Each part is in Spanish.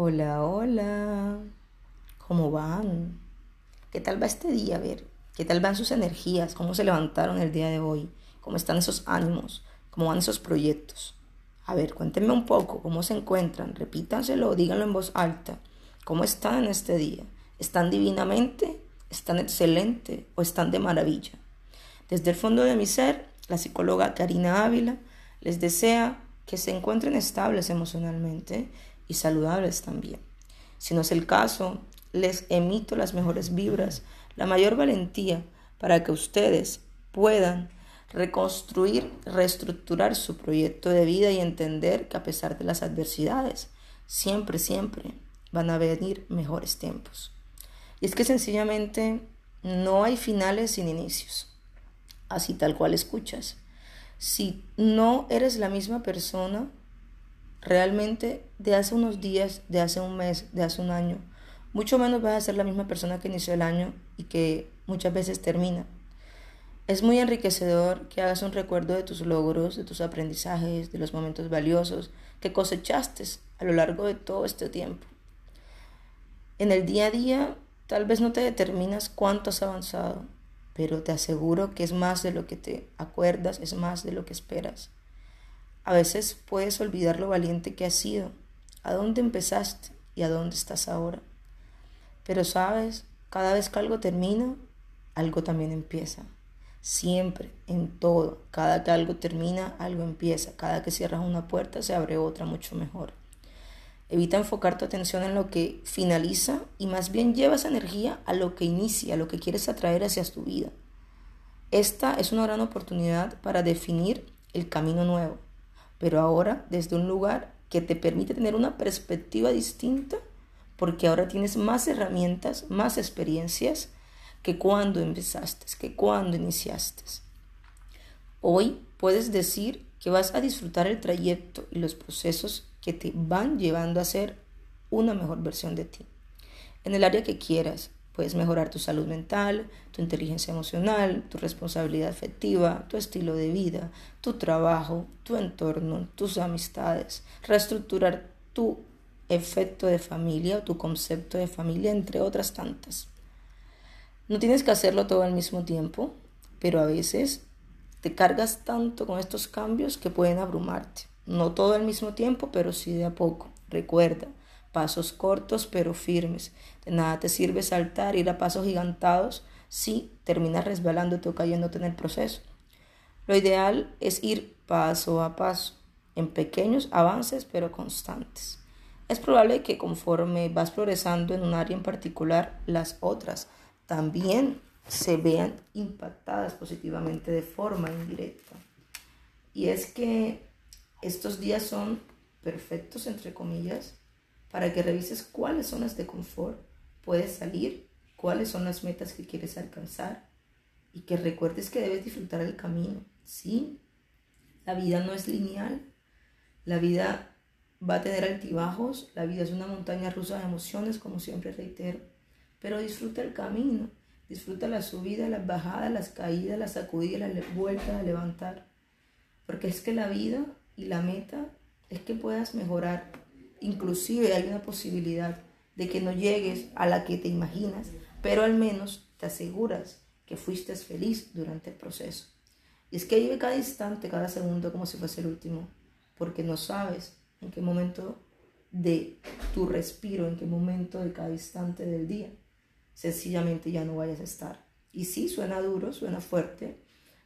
Hola, hola. ¿Cómo van? ¿Qué tal va este día? A ver, ¿qué tal van sus energías? ¿Cómo se levantaron el día de hoy? ¿Cómo están esos ánimos? ¿Cómo van esos proyectos? A ver, cuéntenme un poco cómo se encuentran. Repítanselo, díganlo en voz alta. ¿Cómo están en este día? ¿Están divinamente? ¿Están excelente? ¿O están de maravilla? Desde el fondo de mi ser, la psicóloga Karina Ávila les desea que se encuentren estables emocionalmente y saludables también. Si no es el caso, les emito las mejores vibras, la mayor valentía para que ustedes puedan reconstruir, reestructurar su proyecto de vida y entender que a pesar de las adversidades, siempre, siempre van a venir mejores tiempos. Y es que sencillamente no hay finales sin inicios, así tal cual escuchas. Si no eres la misma persona realmente de hace unos días, de hace un mes, de hace un año, mucho menos vas a ser la misma persona que inició el año y que muchas veces termina. Es muy enriquecedor que hagas un recuerdo de tus logros, de tus aprendizajes, de los momentos valiosos que cosechaste a lo largo de todo este tiempo. En el día a día tal vez no te determinas cuánto has avanzado, pero te aseguro que es más de lo que te acuerdas, es más de lo que esperas. A veces puedes olvidar lo valiente que has sido, a dónde empezaste y a dónde estás ahora. Pero sabes, cada vez que algo termina, algo también empieza. Siempre, en todo, cada que algo termina, algo empieza. Cada que cierras una puerta, se abre otra mucho mejor. Evita enfocar tu atención en lo que finaliza y más bien lleva esa energía a lo que inicia, a lo que quieres atraer hacia tu vida. Esta es una gran oportunidad para definir el camino nuevo, pero ahora desde un lugar que te permite tener una perspectiva distinta, porque ahora tienes más herramientas, más experiencias que cuando empezaste, que cuando iniciaste. Hoy puedes decir que vas a disfrutar el trayecto y los procesos que te van llevando a ser una mejor versión de ti. En el área que quieras, Puedes mejorar tu salud mental, tu inteligencia emocional, tu responsabilidad afectiva, tu estilo de vida, tu trabajo, tu entorno, tus amistades, reestructurar tu efecto de familia o tu concepto de familia, entre otras tantas. No tienes que hacerlo todo al mismo tiempo, pero a veces te cargas tanto con estos cambios que pueden abrumarte. No todo al mismo tiempo, pero sí de a poco. Recuerda, pasos cortos pero firmes. De nada te sirve saltar, ir a pasos gigantados si terminas resbalándote o cayéndote en el proceso. Lo ideal es ir paso a paso, en pequeños avances pero constantes. Es probable que conforme vas progresando en un área en particular, las otras también se vean impactadas positivamente de forma indirecta. Y es que estos días son perfectos, entre comillas, para que revises cuáles zonas de confort puedes salir, cuáles son las metas que quieres alcanzar y que recuerdes que debes disfrutar el camino. Sí, la vida no es lineal, la vida va a tener altibajos, la vida es una montaña rusa de emociones, como siempre reitero, pero disfruta el camino, disfruta la subida, las bajadas, las caídas, las sacudidas, las vueltas a levantar, porque es que la vida y la meta es que puedas mejorar Inclusive hay una posibilidad de que no llegues a la que te imaginas, pero al menos te aseguras que fuiste feliz durante el proceso. Y es que vive cada instante, cada segundo como si fuese el último, porque no sabes en qué momento de tu respiro, en qué momento de cada instante del día, sencillamente ya no vayas a estar. Y sí, suena duro, suena fuerte,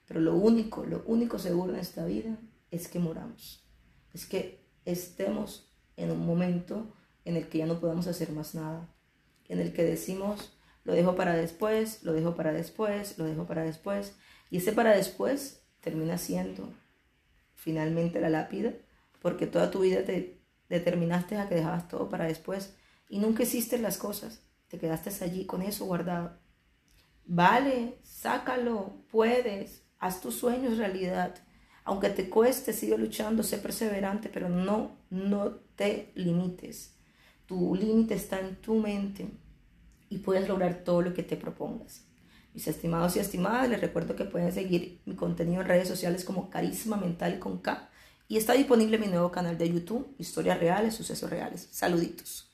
pero lo único, lo único seguro en esta vida es que moramos, es que estemos en un momento en el que ya no podemos hacer más nada, en el que decimos, lo dejo para después, lo dejo para después, lo dejo para después, y ese para después termina siendo finalmente la lápida, porque toda tu vida te determinaste a que dejabas todo para después y nunca hiciste las cosas, te quedaste allí con eso guardado. Vale, sácalo, puedes, haz tus sueños realidad. Aunque te cueste, sigue luchando, sé perseverante, pero no, no te limites. Tu límite está en tu mente y puedes lograr todo lo que te propongas. Mis estimados y estimadas, les recuerdo que pueden seguir mi contenido en redes sociales como Carisma Mental con K y está disponible mi nuevo canal de YouTube, Historias Reales, Sucesos Reales. Saluditos.